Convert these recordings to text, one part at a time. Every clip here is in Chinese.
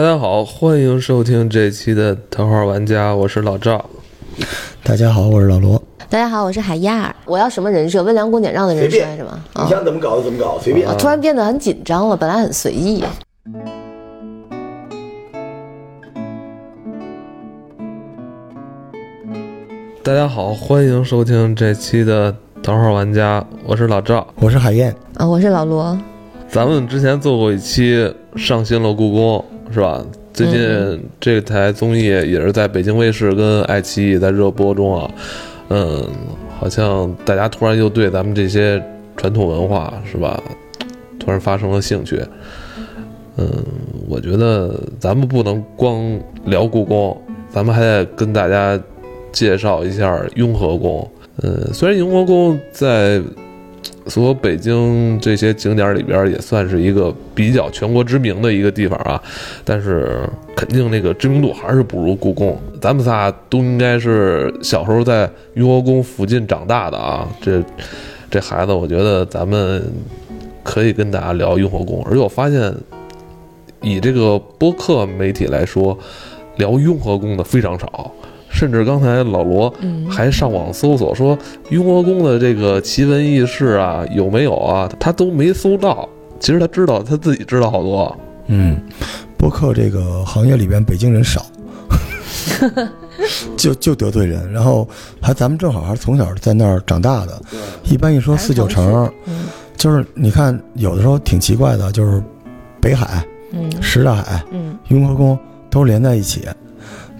大家好，欢迎收听这期的《桃花玩家》，我是老赵。大家好，我是老罗。大家好，我是海燕儿。我要什么人设？温良恭俭让的人设是吗？你想怎么搞就怎么搞，随便。突然变得很紧张了，本来很随意。大家好，欢迎收听这期的《桃花玩家》，我是老赵，我是海燕，啊，我是老罗。咱们之前做过一期上新了故宫，是吧？最近这台综艺也是在北京卫视跟爱奇艺在热播中啊。嗯，好像大家突然又对咱们这些传统文化，是吧？突然发生了兴趣。嗯，我觉得咱们不能光聊故宫，咱们还得跟大家。介绍一下雍和宫。嗯，虽然雍和宫在所北京这些景点里边也算是一个比较全国知名的一个地方啊，但是肯定那个知名度还是不如故宫。咱们仨都应该是小时候在雍和宫附近长大的啊，这这孩子，我觉得咱们可以跟大家聊雍和宫。而且我发现，以这个播客媒体来说，聊雍和宫的非常少。甚至刚才老罗还上网搜索说雍和宫的这个奇闻异事啊有没有啊？他都没搜到。其实他知道，他自己知道好多。嗯，播客这个行业里边北京人少，就就得罪人。然后还咱们正好还是从小在那儿长大的。一般一说四九城，就是你看有的时候挺奇怪的，就是北海、什刹海、雍和宫都连在一起。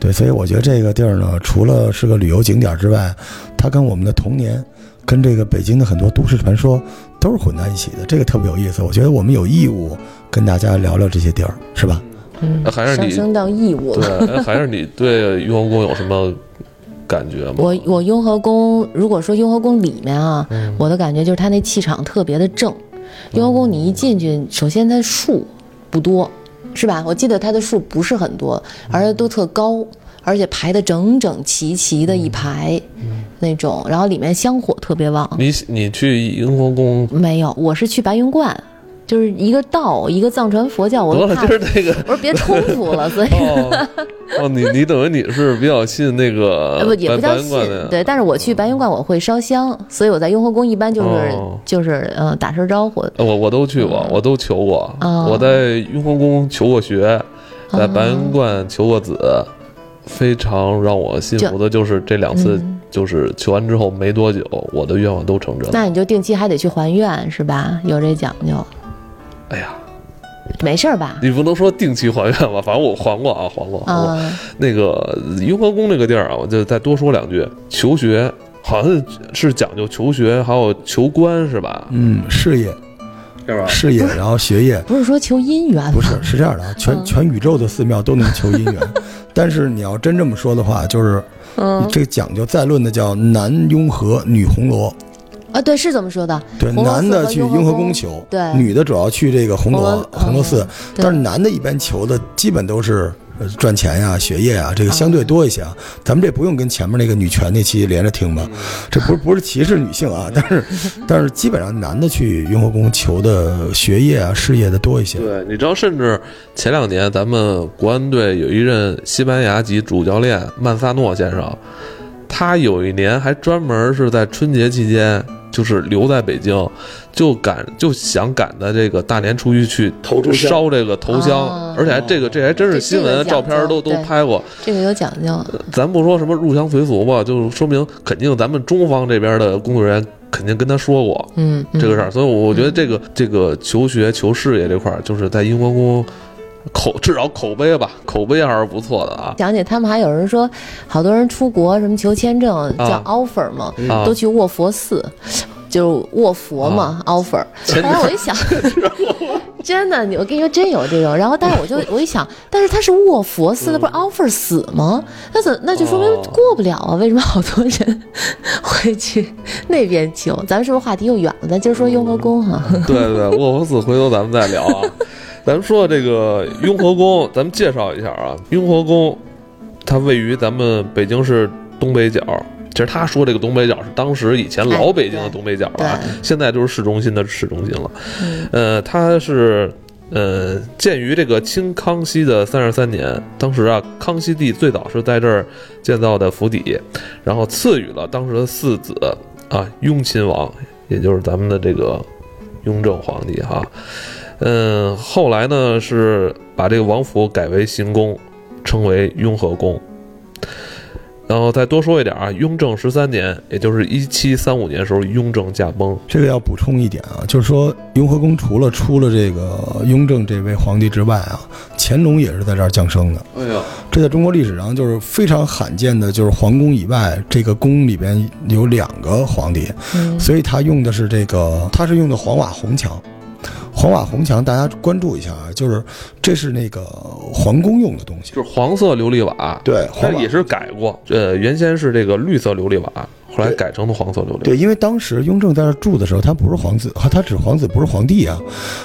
对，所以我觉得这个地儿呢，除了是个旅游景点之外，它跟我们的童年，跟这个北京的很多都市传说都是混在一起的，这个特别有意思。我觉得我们有义务跟大家聊聊这些地儿，是吧？嗯，还是你上升到义务了。对，还是你对雍和宫有什么感觉吗？我我雍和宫，如果说雍和宫里面啊，我的感觉就是它那气场特别的正。雍和宫你一进去，首先它树不多。是吧？我记得它的树不是很多，而且都特高，而且排的整整齐齐的一排，那种。然后里面香火特别旺。你你去雍和宫没有？我是去白云观。就是一个道，一个藏传佛教，我怕就是那个，我说别冲突了，所以哦，你你等于你是比较信那个不也不叫信对，但是我去白云观我会烧香，所以我在雍和宫一般就是就是嗯打声招呼。我我都去过，我都求过，我在雍和宫求过学，在白云观求过子，非常让我信服的就是这两次，就是求完之后没多久，我的愿望都成真了。那你就定期还得去还愿是吧？有这讲究。哎呀，没事儿吧？你不能说定期还愿吧？反正我还过啊，还过。啊，那个雍和宫那个地儿啊，我就再多说两句。求学好像是讲究求学，还有求官是吧？嗯，事业是吧？事业，然后学业。不是说求姻缘？不是，是这样的啊，全全宇宙的寺庙都能求姻缘，但是你要真这么说的话，就是嗯这个讲究再论的叫男雍和，女红罗。啊，对，是怎么说的。对，男的去雍和宫求，对，女的主要去这个红罗红罗寺。但是男的一般求的基本都是赚钱呀、学业啊，这个相对多一些啊。咱们这不用跟前面那个女权那期连着听吧，这不是不是歧视女性啊，但是但是基本上男的去雍和宫求的学业啊、事业的多一些。对，你知道，甚至前两年咱们国安队有一任西班牙籍主教练曼萨诺先生，他有一年还专门是在春节期间。就是留在北京，就赶就想赶在这个大年初一去投烧这个头香，而且还这个这还真是新闻，照片都都拍过。这个有讲究。咱不说什么入乡随俗吧，就说明肯定咱们中方这边的工作人员肯定跟他说过，嗯，这个事儿。所以我觉得这个这个求学求事业这块儿，就是在英国宫。口至少口碑吧，口碑还是不错的啊。想起他们还有人说，好多人出国什么求签证叫 offer 嘛，都去卧佛寺，就是卧佛嘛 offer。然后我一想，真的，我跟你说真有这种。然后但是我就 我一想，但是他是卧佛寺，那不是 offer 死吗？那怎那就说明过不了啊？为什么好多人会去那边求？咱们是不是话题又远了？咱今儿说雍和宫哈。对对，卧佛寺回头咱们再聊啊。咱们说这个雍和宫，咱们介绍一下啊。雍和宫，它位于咱们北京市东北角。其实他说这个东北角是当时以前老北京的东北角了，现在就是市中心的市中心了。呃，它是呃，建于这个清康熙的三十三年，当时啊，康熙帝最早是在这儿建造的府邸，然后赐予了当时的四子啊，雍亲王，也就是咱们的这个雍正皇帝哈。嗯，后来呢是把这个王府改为行宫，称为雍和宫。然后再多说一点啊，雍正十三年，也就是一七三五年时候，雍正驾崩。这个要补充一点啊，就是说雍和宫除了出了这个雍正这位皇帝之外啊，乾隆也是在这儿降生的。哎呀，这在中国历史上就是非常罕见的，就是皇宫以外这个宫里边有两个皇帝，所以他用的是这个，他是用的黄瓦红墙。黄瓦红墙，大家关注一下啊，就是这是那个皇宫用的东西，就是黄色琉璃瓦，对，它也是改过，呃，原先是这个绿色琉璃瓦，后来改成的黄色琉璃瓦。对，因为当时雍正在这住的时候，他不是皇子，他只是皇子，不是皇帝啊，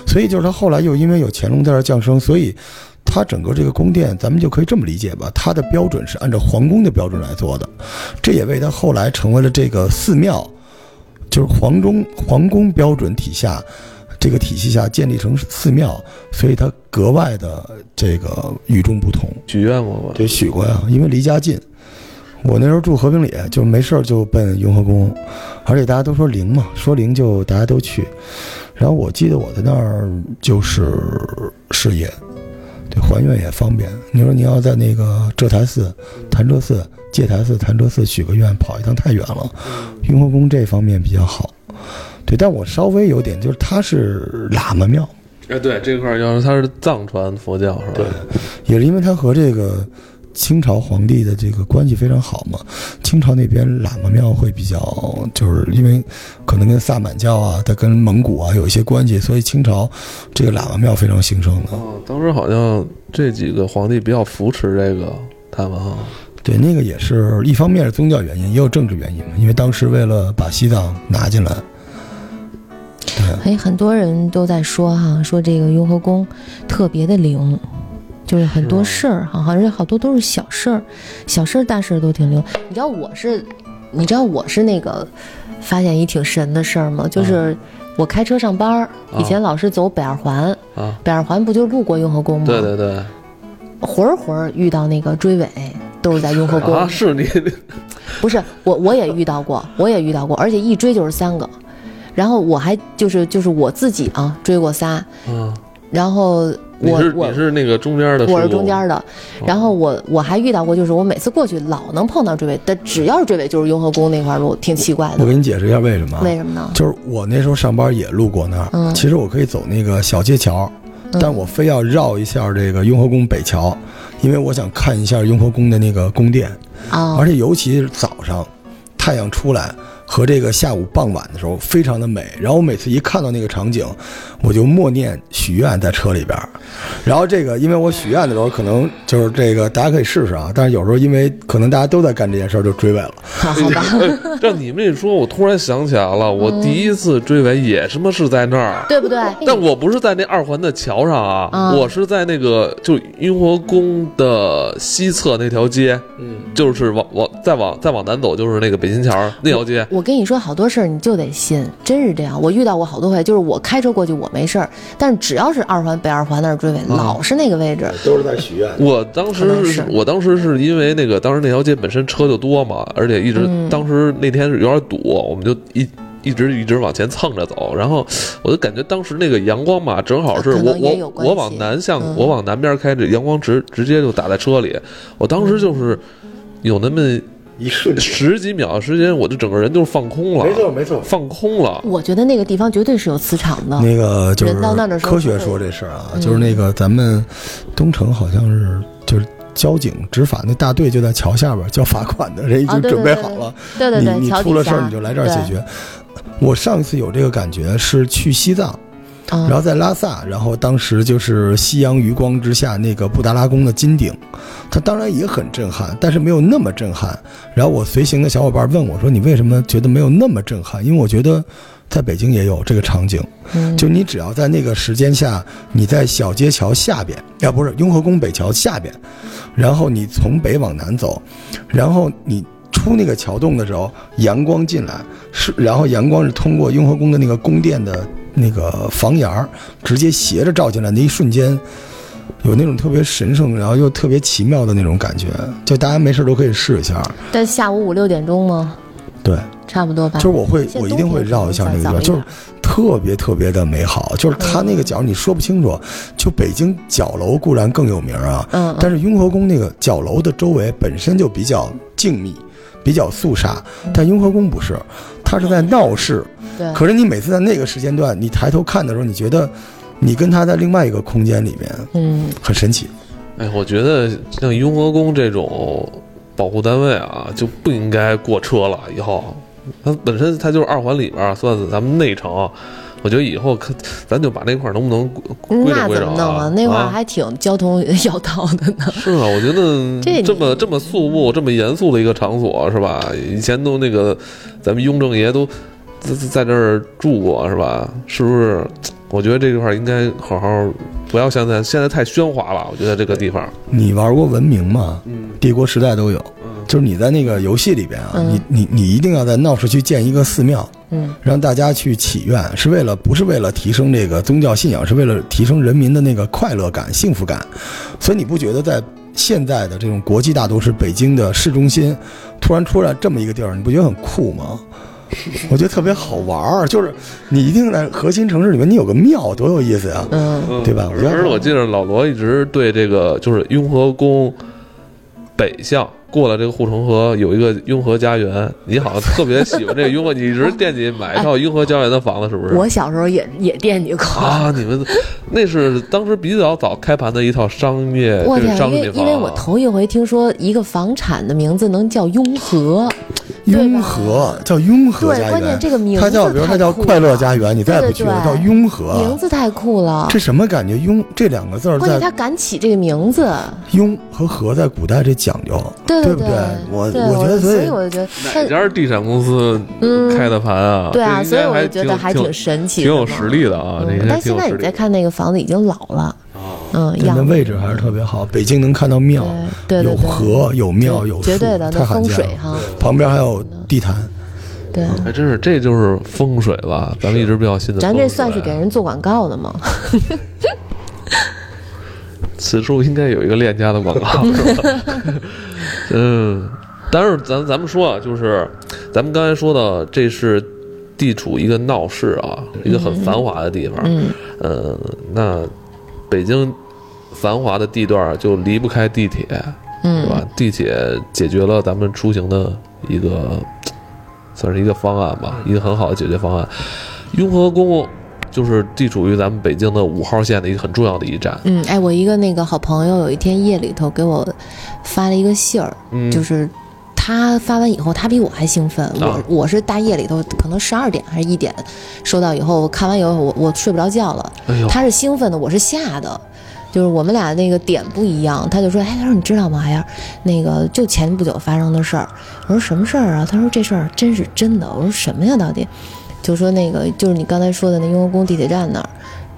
所以就是他后来又因为有乾隆在这降生，所以他整个这个宫殿，咱们就可以这么理解吧，它的标准是按照皇宫的标准来做的，这也为他后来成为了这个寺庙，就是皇中皇宫标准体下。这个体系下建立成寺庙，所以它格外的这个与众不同。许愿过吗？对，许过呀，因为离家近。我那时候住和平里，就没事儿就奔雍和宫，而且大家都说灵嘛，说灵就大家都去。然后我记得我在那儿就是事业，对，还愿也方便。你说你要在那个浙台寺、潭柘寺、戒台寺、潭柘寺许个愿，跑一趟太远了。雍和宫这方面比较好。对，但我稍微有点，就是它是喇嘛庙，哎，对这块儿，要是它是藏传佛教是吧？对，也是因为它和这个清朝皇帝的这个关系非常好嘛。清朝那边喇嘛庙会比较，就是因为可能跟萨满教啊，它跟蒙古啊有一些关系，所以清朝这个喇嘛庙非常兴盛的。哦，当时好像这几个皇帝比较扶持这个他们哈。对，那个也是一方面是宗教原因，也有政治原因嘛。因为当时为了把西藏拿进来。哎，很多人都在说哈，说这个雍和宫特别的灵，就是很多事儿哈，好像好多都是小事儿，小事儿大事儿都挺灵。你知道我是，你知道我是那个发现一挺神的事儿吗？就是我开车上班，以前老是走北二环，啊，北二环不就路过雍和宫吗？对对对，魂儿魂儿遇到那个追尾，都是在雍和宫。啊，是你？不是我，我也遇到过，我也遇到过，而且一追就是三个。然后我还就是就是我自己啊追过仨，嗯，然后我我是那个中间的，我是中间的，然后我我还遇到过，就是我每次过去老能碰到追尾，但只要是追尾就是雍和宫那块路，挺奇怪的。我给你解释一下为什么？为什么呢？就是我那时候上班也路过那儿，其实我可以走那个小街桥，但我非要绕一下这个雍和宫北桥，因为我想看一下雍和宫的那个宫殿啊，而且尤其是早上太阳出来。和这个下午傍晚的时候非常的美，然后我每次一看到那个场景，我就默念许愿在车里边儿，然后这个因为我许愿的时候可能就是这个大家可以试试啊，但是有时候因为可能大家都在干这件事儿就追尾了。好 吧，让你们一说，我突然想起来了，我第一次追尾也他妈是在那儿，对不对？但我不是在那二环的桥上啊，我是在那个就雍和宫的西侧那条街，嗯，就是往往再往再往南走就是那个北新桥那条街。我跟你说好多事儿，你就得信，真是这样。我遇到过好多回，就是我开车过去我没事儿，但是只要是二环北二环那儿追尾，老是那个位置，都是在许愿。我当时是我当时是因为那个当时那条街本身车就多嘛，而且一直当时那天是有点堵，我们就一一直一直往前蹭着走，然后我就感觉当时那个阳光嘛，正好是我我我往南向我往南边开，这阳光直直接就打在车里，我当时就是有那么。一瞬十几秒的时间，我就整个人就放空了。没错，没错，放空了。我觉得那个地方绝对是有磁场的。那个就是到那的时候，科学说这事儿啊，就是那个咱们东城好像是就是交警执法那大队就在桥下边交罚款的人已经准备好了。对对对，你你出了事儿你就来这儿解决。我上一次有这个感觉是去西藏。然后在拉萨，然后当时就是夕阳余光之下那个布达拉宫的金顶，它当然也很震撼，但是没有那么震撼。然后我随行的小伙伴问我说：“你为什么觉得没有那么震撼？”因为我觉得，在北京也有这个场景，就你只要在那个时间下，你在小街桥下边，要不是雍和宫北桥下边，然后你从北往南走，然后你出那个桥洞的时候，阳光进来是，然后阳光是通过雍和宫的那个宫殿的。那个房檐儿直接斜着照进来，那一瞬间有那种特别神圣，然后又特别奇妙的那种感觉。就大家没事都可以试一下。但下午五六点钟吗？对，差不多吧。就是我会，我一定会绕一下那个地方，就是特别特别的美好。就是它那个角你说不清楚。就北京角楼固然更有名啊，嗯，但是雍和宫那个角楼的周围本身就比较静谧，比较肃杀。但雍和宫不是，它是在闹市。对。可是你每次在那个时间段，你抬头看的时候，你觉得你跟他在另外一个空间里面，嗯，很神奇。哎，我觉得像雍和宫这种。保护单位啊，就不应该过车了。以后，它本身它就是二环里边，算是咱们内城。我觉得以后可咱就把那块儿能不能归那怎么弄啊？那块儿还挺交通 要道的呢。是啊，我觉得 这这么这么肃穆、这么严肃的一个场所，是吧？以前都那个咱们雍正爷都在在这儿住过，是吧？是不是？我觉得这块儿应该好好，不要现在现在太喧哗了。我觉得这个地方，你玩过文明吗？嗯，帝国时代都有。嗯，就是你在那个游戏里边啊，你你你一定要在闹市区建一个寺庙，嗯，让大家去祈愿，是为了不是为了提升这个宗教信仰，是为了提升人民的那个快乐感、幸福感。所以你不觉得在现在的这种国际大都市北京的市中心，突然出来这么一个地儿，你不觉得很酷吗？我觉得特别好玩儿，就是你一定在核心城市里面，你有个庙，多有意思呀，嗯，对吧？而且我记得老罗一直对这个就是雍和宫北向。过了这个护城河有一个雍和家园，你好像特别喜欢这个雍和，你一直惦记买一套雍和家园的房子，是不是？我小时候也也惦记过啊！你们那是当时比较早开盘的一套商业商业因为因为我头一回听说一个房产的名字能叫雍和，雍和叫雍和家园，关键这个名字它叫比如它叫快乐家园，你再不去了叫雍和，名字太酷了。这什么感觉？雍这两个字儿，关键他敢起这个名字。雍和和在古代这讲究，对。对不对？我我觉得，所以我就觉得哪家地产公司开的盘啊？对啊，所以我就觉得还挺神奇，挺有实力的啊。但现在你再看那个房子，已经老了嗯，那位置还是特别好。北京能看到庙，对有河，有庙，有绝对的太风水哈。旁边还有地坛，对，还真是，这就是风水吧？咱们一直比较信的。咱这算是给人做广告的吗？此处应该有一个链家的广告，是吧？嗯，但是咱咱们说啊，就是咱们刚才说的，这是地处一个闹市啊，一个很繁华的地方。嗯，呃，那北京繁华的地段就离不开地铁，是吧？地铁解决了咱们出行的一个，算是一个方案吧，一个很好的解决方案。雍和宫。就是地处于咱们北京的五号线的一个很重要的一站。嗯，哎，我一个那个好朋友有一天夜里头给我发了一个信儿，就是他发完以后，他比我还兴奋。我我是大夜里头，可能十二点还是一点收到以后，看完以后我我睡不着觉了。他是兴奋的，我是吓的，就是我们俩那个点不一样。他就说：“哎，他说你知道吗？哎呀，那个就前不久发生的事儿。”我说：“什么事儿啊？”他说：“这事儿真是真的。”我说：“什么呀？到底？”就说那个就是你刚才说的那雍和宫地铁站那儿，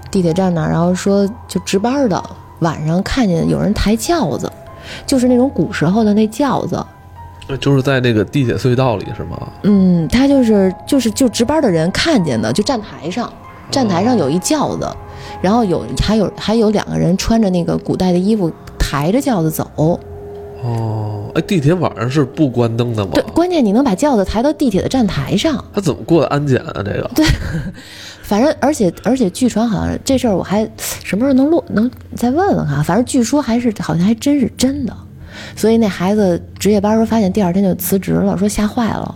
地铁站那儿，然后说就值班的晚上看见有人抬轿子，就是那种古时候的那轿子，就是在那个地铁隧道里是吗？嗯，他就是就是就值班的人看见的，就站台上，站台上有一轿子，然后有还有还有两个人穿着那个古代的衣服抬着轿子走。哦，哎，地铁晚上是不关灯的吗？对，关键你能把轿子抬到地铁的站台上，他怎么过的安检啊？这个对，反正而且而且据传好像这事儿我还什么时候能录能再问问哈，反正据说还是好像还真是真的，所以那孩子值夜班时候发现第二天就辞职了，说吓坏了。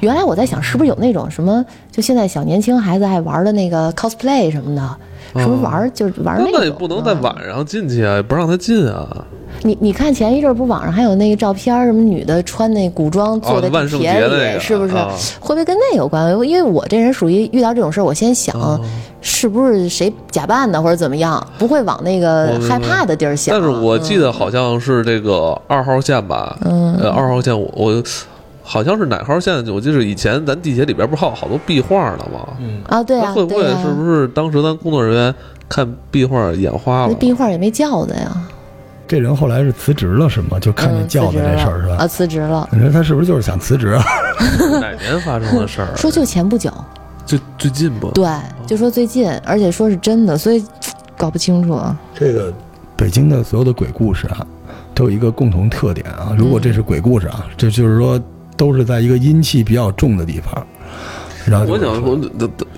原来我在想是不是有那种什么，就现在小年轻孩子爱玩的那个 cosplay 什么的，什么玩就是玩那个，那也不能在晚上进去啊，也不让他进啊。你你看前一阵不网上还有那个照片，什么女的穿那古装坐在地铁里，是不是？会不会跟那有关？因为我这人属于遇到这种事儿，我先想是不是谁假扮的或者怎么样，不会往那个害怕的地儿想。但是我记得好像是这个二号线吧，嗯，二号线我我好像是哪号线？我记得以前咱地铁里边不是还有好多壁画呢吗？嗯啊，对啊，会不会是不是当时咱工作人员看壁画眼花了？那壁画也没叫的呀。这人后来是辞职了是吗？就看见轿子这事儿是吧？啊，辞职了。你说他是不是就是想辞职啊？哪年发生的事儿？说就前不久，最最近不？对，就说最近，而且说是真的，所以搞不清楚。这个北京的所有的鬼故事啊，都有一个共同特点啊。如果这是鬼故事啊，这就是说都是在一个阴气比较重的地方。然后我想说，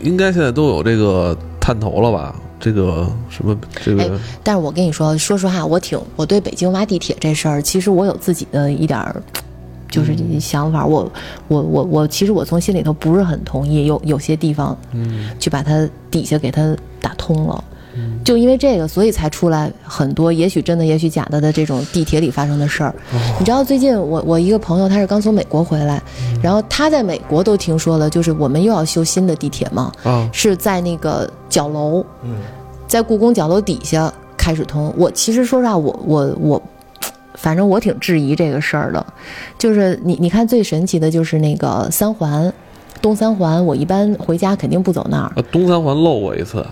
应该现在都有这个探头了吧？这个什么这个？但是我跟你说，说实话，我挺我对北京挖地铁这事儿，其实我有自己的一点儿。就是想法，我我我我，其实我从心里头不是很同意，有有些地方，嗯，去把它底下给它打通了，就因为这个，所以才出来很多，也许真的，也许假的的这种地铁里发生的事儿。你知道最近我我一个朋友，他是刚从美国回来，然后他在美国都听说了，就是我们又要修新的地铁嘛，是在那个角楼，在故宫角楼底下开始通。我其实说实话，我我我。反正我挺质疑这个事儿的，就是你你看最神奇的就是那个三环，东三环，我一般回家肯定不走那儿。东三环漏过一次，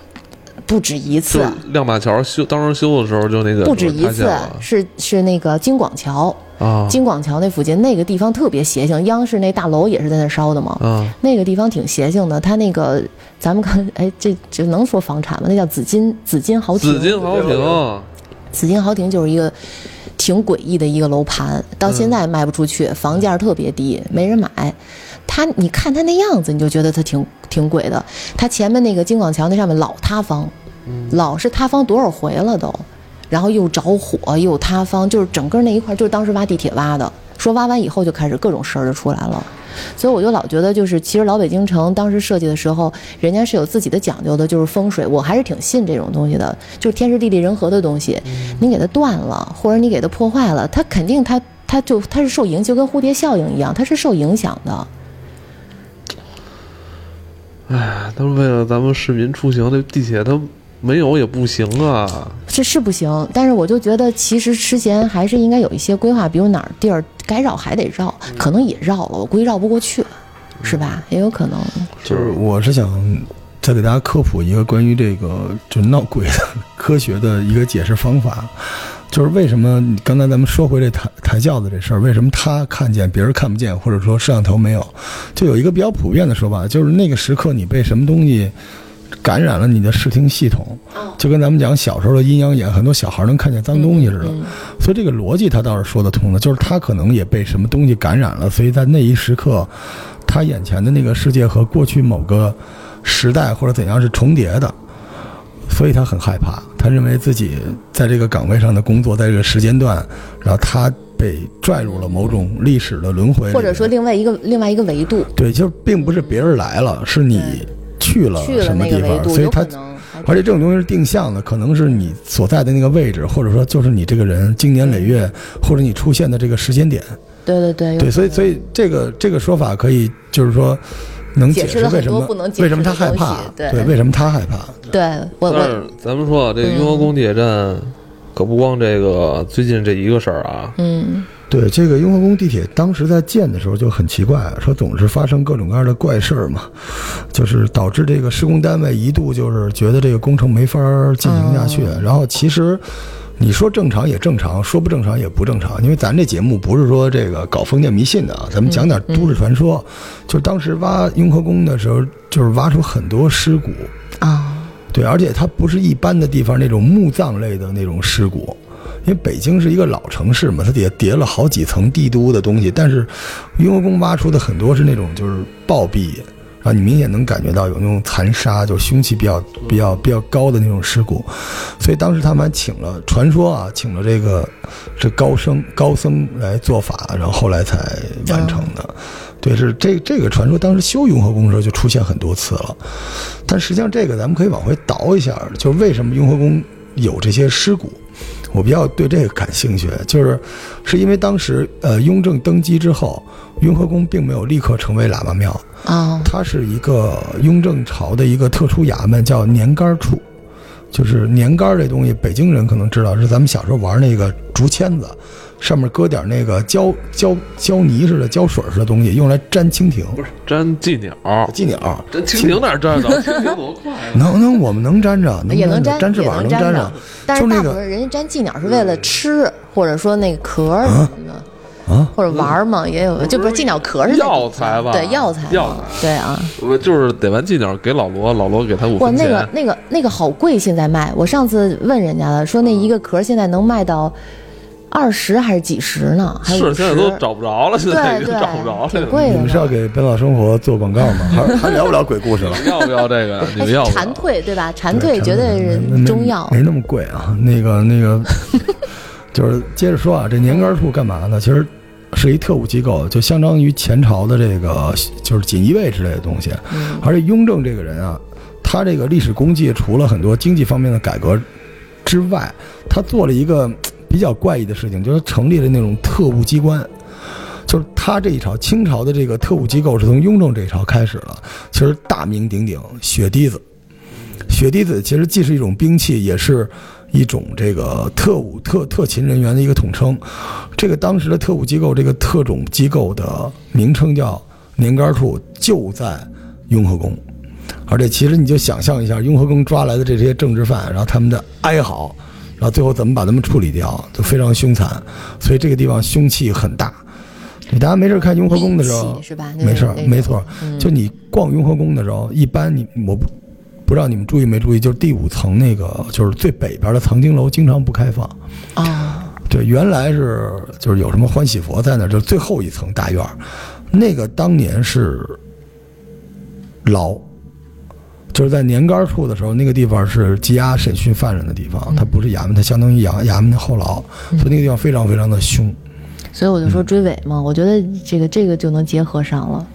不止一次。亮马桥修当时修的时候就那个不止一次，是是那个京广桥啊，京广桥那附近那个地方特别邪性，央视那大楼也是在那烧的嘛。啊，那个地方挺邪性的，他那个咱们看，哎，这这能说房产吗？那叫紫金紫金豪庭。紫金豪庭，紫金豪庭就是一个。挺诡异的一个楼盘，到现在卖不出去，房价特别低，没人买。他，你看他那样子，你就觉得他挺挺鬼的。他前面那个京广桥那上面老塌方，老是塌方多少回了都，然后又着火又塌方，就是整个那一块就是当时挖地铁挖的，说挖完以后就开始各种事儿就出来了。所以我就老觉得，就是其实老北京城当时设计的时候，人家是有自己的讲究的，就是风水，我还是挺信这种东西的，就是天时地利人和的东西。你给它断了，或者你给它破坏了，它肯定它它就它是受影响，就跟蝴蝶效应一样，它是受影响的。哎，都是为了咱们市民出行，那地铁它没有也不行啊。这是不行，但是我就觉得，其实之前还是应该有一些规划，比如哪儿地儿。该绕还得绕，可能也绕了，我估计绕不过去，是吧？也有可能。就是我是想再给大家科普一个关于这个就闹鬼的科学的一个解释方法，就是为什么刚才咱们说回这抬抬轿子这事儿，为什么他看见别人看不见，或者说摄像头没有？就有一个比较普遍的说法，就是那个时刻你被什么东西。感染了你的视听系统，就跟咱们讲小时候的阴阳眼，很多小孩能看见脏东西似的。所以这个逻辑他倒是说得通的，就是他可能也被什么东西感染了，所以在那一时刻，他眼前的那个世界和过去某个时代或者怎样是重叠的，所以他很害怕。他认为自己在这个岗位上的工作，在这个时间段，然后他被拽入了某种历史的轮回，或者说另外一个另外一个维度。对，就并不是别人来了，是你。去了什么地方？所以他，而且这种东西是定向的，可能是你所在的那个位置，或者说就是你这个人经年累月，或者你出现的这个时间点。对对对。对，所以所以这个这个说法可以就是说能解释为什么为什么他害怕？对，为什么他害怕？对，我我咱们说啊这个雍和宫地铁站，可不光这个最近这一个事儿啊。嗯。对这个雍和宫地铁，当时在建的时候就很奇怪，说总是发生各种各样的怪事儿嘛，就是导致这个施工单位一度就是觉得这个工程没法进行下去。然后其实你说正常也正常，说不正常也不正常，因为咱这节目不是说这个搞封建迷信的啊，咱们讲点都市传说。就是当时挖雍和宫的时候，就是挖出很多尸骨啊，对，而且它不是一般的地方那种墓葬类的那种尸骨。因为北京是一个老城市嘛，它底下叠了好几层帝都的东西，但是雍和宫挖出的很多是那种就是暴毙，然后你明显能感觉到有那种残杀，就是凶器比较比较比较高的那种尸骨，所以当时他们还请了传说啊，请了这个这高僧高僧来做法，然后后来才完成的。对，是这这个传说，当时修雍和宫的时候就出现很多次了，但实际上这个咱们可以往回倒一下，就是为什么雍和宫有这些尸骨？我比较对这个感兴趣，就是是因为当时呃雍正登基之后，雍和宫并没有立刻成为喇嘛庙啊，它是一个雍正朝的一个特殊衙门，叫年干处，就是年杆这东西，北京人可能知道是咱们小时候玩那个竹签子。上面搁点那个胶胶胶泥似的胶水似的东西，用来粘蜻蜓，不是粘寄鸟，寄鸟，粘蜻蜓哪粘着？蜻蜓多快？能能，我们能粘着，也能粘，粘翅膀能粘着。但是大部分人家粘寄鸟是为了吃，或者说那个壳什么的。啊，或者玩嘛，也有，就不是寄鸟壳是药材吧？对，药材，药材，对啊，我就是逮完寄鸟给老罗，老罗给他五分钱。哇，那个那个那个好贵，现在卖。我上次问人家了，说那一个壳现在能卖到二十还是几十呢？是现在都找不着了，现在已经 找不着了，挺贵的。你们是要给本草生活做广告吗？还还聊不了鬼故事了？要不要这个？你们要蝉蜕对吧？蝉蜕绝对是中药，没那么贵啊。那个那个，就是接着说啊，这年干处干嘛呢？其实。是一特务机构，就相当于前朝的这个就是锦衣卫之类的东西。而且雍正这个人啊，他这个历史功绩除了很多经济方面的改革之外，他做了一个比较怪异的事情，就是成立了那种特务机关。就是他这一朝清朝的这个特务机构是从雍正这一朝开始了，其实大名鼎鼎血滴子。血滴子其实既是一种兵器，也是。一种这个特务特特勤人员的一个统称，这个当时的特务机构，这个特种机构的名称叫年干处，就在雍和宫。而且其实你就想象一下，雍和宫抓来的这些政治犯，然后他们的哀嚎，然后最后怎么把他们处理掉，就非常凶残。所以这个地方凶器很大。你大家没事看雍和宫的时候，是吧？没事，没错。就你逛雍和宫的时候，一般你我不。不知道你们注意没注意，就是第五层那个，就是最北边的藏经楼，经常不开放。啊，对，原来是就是有什么欢喜佛在那，就是最后一层大院儿，那个当年是牢，就是在年干处的时候，那个地方是羁押审讯犯人的地方，它不是衙门，它相当于衙衙门的后牢，所以那个地方非常非常的凶。所以我就说追尾嘛，我觉得这个这个就能结合上了。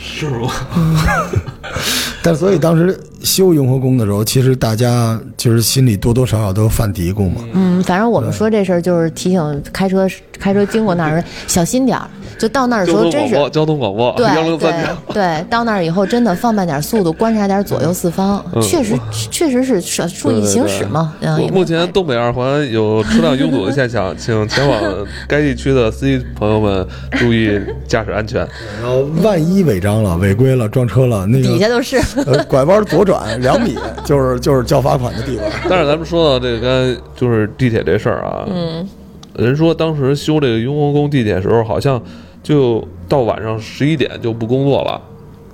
是吗？但所以当时修雍和宫的时候，其实大家就是心里多多少少都犯嘀咕嘛。嗯，反正我们说这事儿就是提醒开车开车经过那儿小心点儿。就到那儿的时候真是交通广播，对对对，到那儿以后真的放慢点速度，观察点左右四方，确实确实是注意行驶嘛。目前东北二环有车辆拥堵的现象，请前往该地区的司机朋友们注意驾驶安全。然后万一违章了、违规了、撞车了，那个底下都是，拐弯左转两米就是就是交罚款的地方。但是咱们说到这个，刚就是地铁这事儿啊，嗯，人说当时修这个雍和宫地铁时候，好像。就到晚上十一点就不工作了，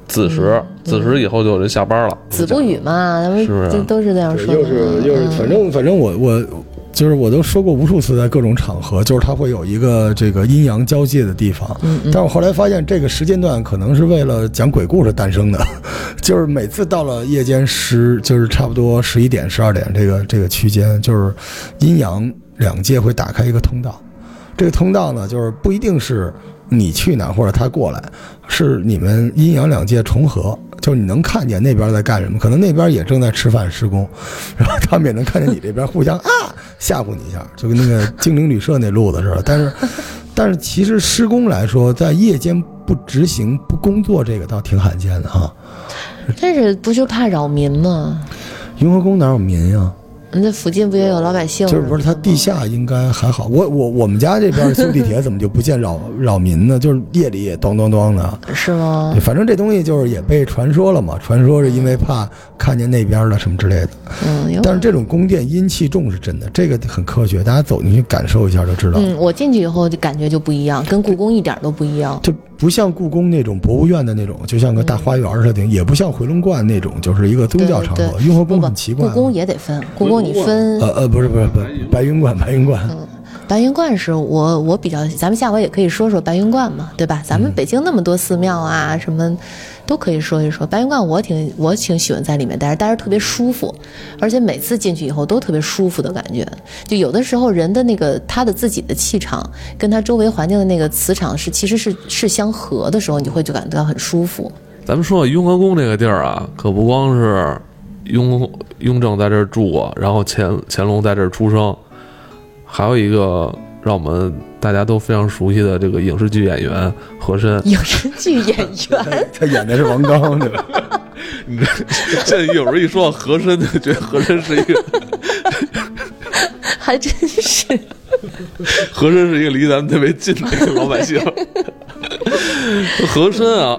子时子时以后就人下班了。子不语嘛，是不是？都是这样说。又是又是，反正反正我我就是我都说过无数次，在各种场合，就是它会有一个这个阴阳交界的地方。嗯但我后来发现，这个时间段可能是为了讲鬼故事诞生的，就是每次到了夜间十，就是差不多十一点、十二点这个这个区间，就是阴阳两界会打开一个通道。这个通道呢，就是不一定是。你去哪或者他过来，是你们阴阳两界重合，就是你能看见那边在干什么，可能那边也正在吃饭施工，然后他们也能看见你这边互相 啊吓唬你一下，就跟那个精灵旅社那路子似的。但是，但是其实施工来说，在夜间不执行不工作，这个倒挺罕见的哈。但是不就怕扰民吗？雍和宫哪有民呀？那附近不也有老百姓？就是不是它地下应该还好。我我我们家这边修地铁怎么就不见扰扰民呢？就是夜里也咚咚咚的。是吗？反正这东西就是也被传说了嘛。传说是因为怕看见那边的什么之类的。嗯。但是这种宫殿阴气重是真的，这个很科学，大家走进去感受一下就知道。嗯，我进去以后就感觉就不一样，跟故宫一点都不一样。就不像故宫那种博物院的那种，就像个大花园似的，也不像回龙观那种，就是一个宗教场所。雍和宫很奇怪。故宫也得分，故宫你分。呃呃，不是不是不是，白云观白云观。嗯，白云观是我我比较，咱们下回也可以说说白云观嘛，对吧？咱们北京那么多寺庙啊，什么。都可以说一说白云观，我挺我挺喜欢在里面待着，待着特别舒服，而且每次进去以后都特别舒服的感觉。就有的时候人的那个他的自己的气场跟他周围环境的那个磁场是其实是是相合的时候，你会就感觉到很舒服。咱们说雍和宫这个地儿啊，可不光是雍雍正在这儿住过，然后乾乾隆在这儿出生，还有一个。让我们大家都非常熟悉的这个影视剧演员和珅，影视剧演员，他演的是王刚，对吧？你这这有人一说和珅，就觉得和珅是一个，还真是，和珅是一个离咱们特别近的一个老百姓。和珅啊，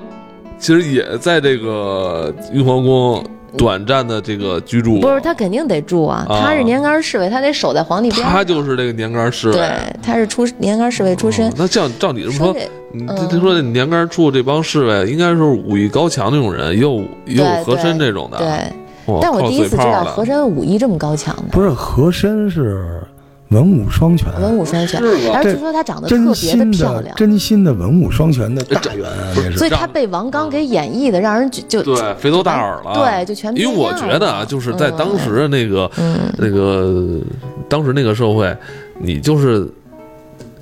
其实也在这个雍和宫短暂的这个居住。不是，他肯定得住啊，他是年干侍卫，他得守在皇帝边。他就是这个年干侍卫，对，他是出年干侍卫出身。那像照你这么说，你他说这年干处这帮侍卫应该是武艺高强那种人，也有也有和珅这种的。对，但我第一次知道和珅武艺这么高强的。不是和珅是。文武双全，文武双全，而据说她长得特别的漂亮，真心的文武双全的大员，所以她被王刚给演绎的，让人就就对肥头大耳了，对，就全因为我觉得啊，就是在当时那个那个当时那个社会，你就是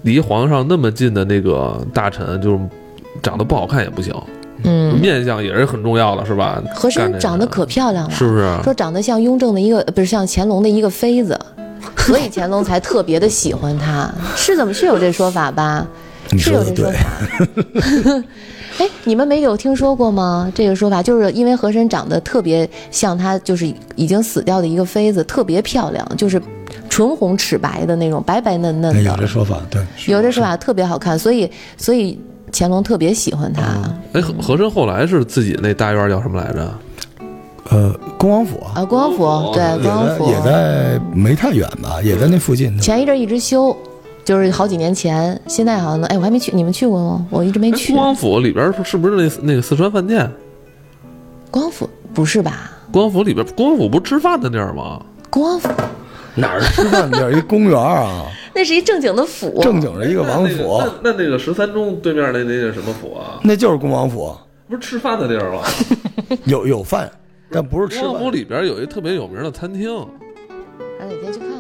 离皇上那么近的那个大臣，就是长得不好看也不行，嗯，面相也是很重要的，是吧？和珅长得可漂亮了，是不是？说长得像雍正的一个，不是像乾隆的一个妃子。所以乾隆才特别的喜欢他，是怎么是有这说法吧？是有这说法。哎，你们没有听说过吗？这个说法就是因为和珅长得特别像他，就是已经死掉的一个妃子，特别漂亮，就是唇红齿白的那种，白白嫩嫩的。有这说法，对，有这说法特别好看，所以所以乾隆特别喜欢他。哎，和和珅后来是自己那大院叫什么来着？呃，恭王府啊，恭王府对，恭王府也在没太远吧，也在那附近。前一阵一直修，就是好几年前，现在好像哎，我还没去，你们去过吗？我一直没去。恭王府里边是不是那那个四川饭店？恭王府不是吧？恭王府里边，恭王府不是吃饭的地儿吗？恭王府哪儿吃饭地儿？一公园啊？那是一正经的府，正经的一个王府。那那个十三中对面那那个什么府啊？那就是恭王府，不是吃饭的地儿吗？有有饭。但不是吃。王府里边有一特别有名的餐厅，哪天去看？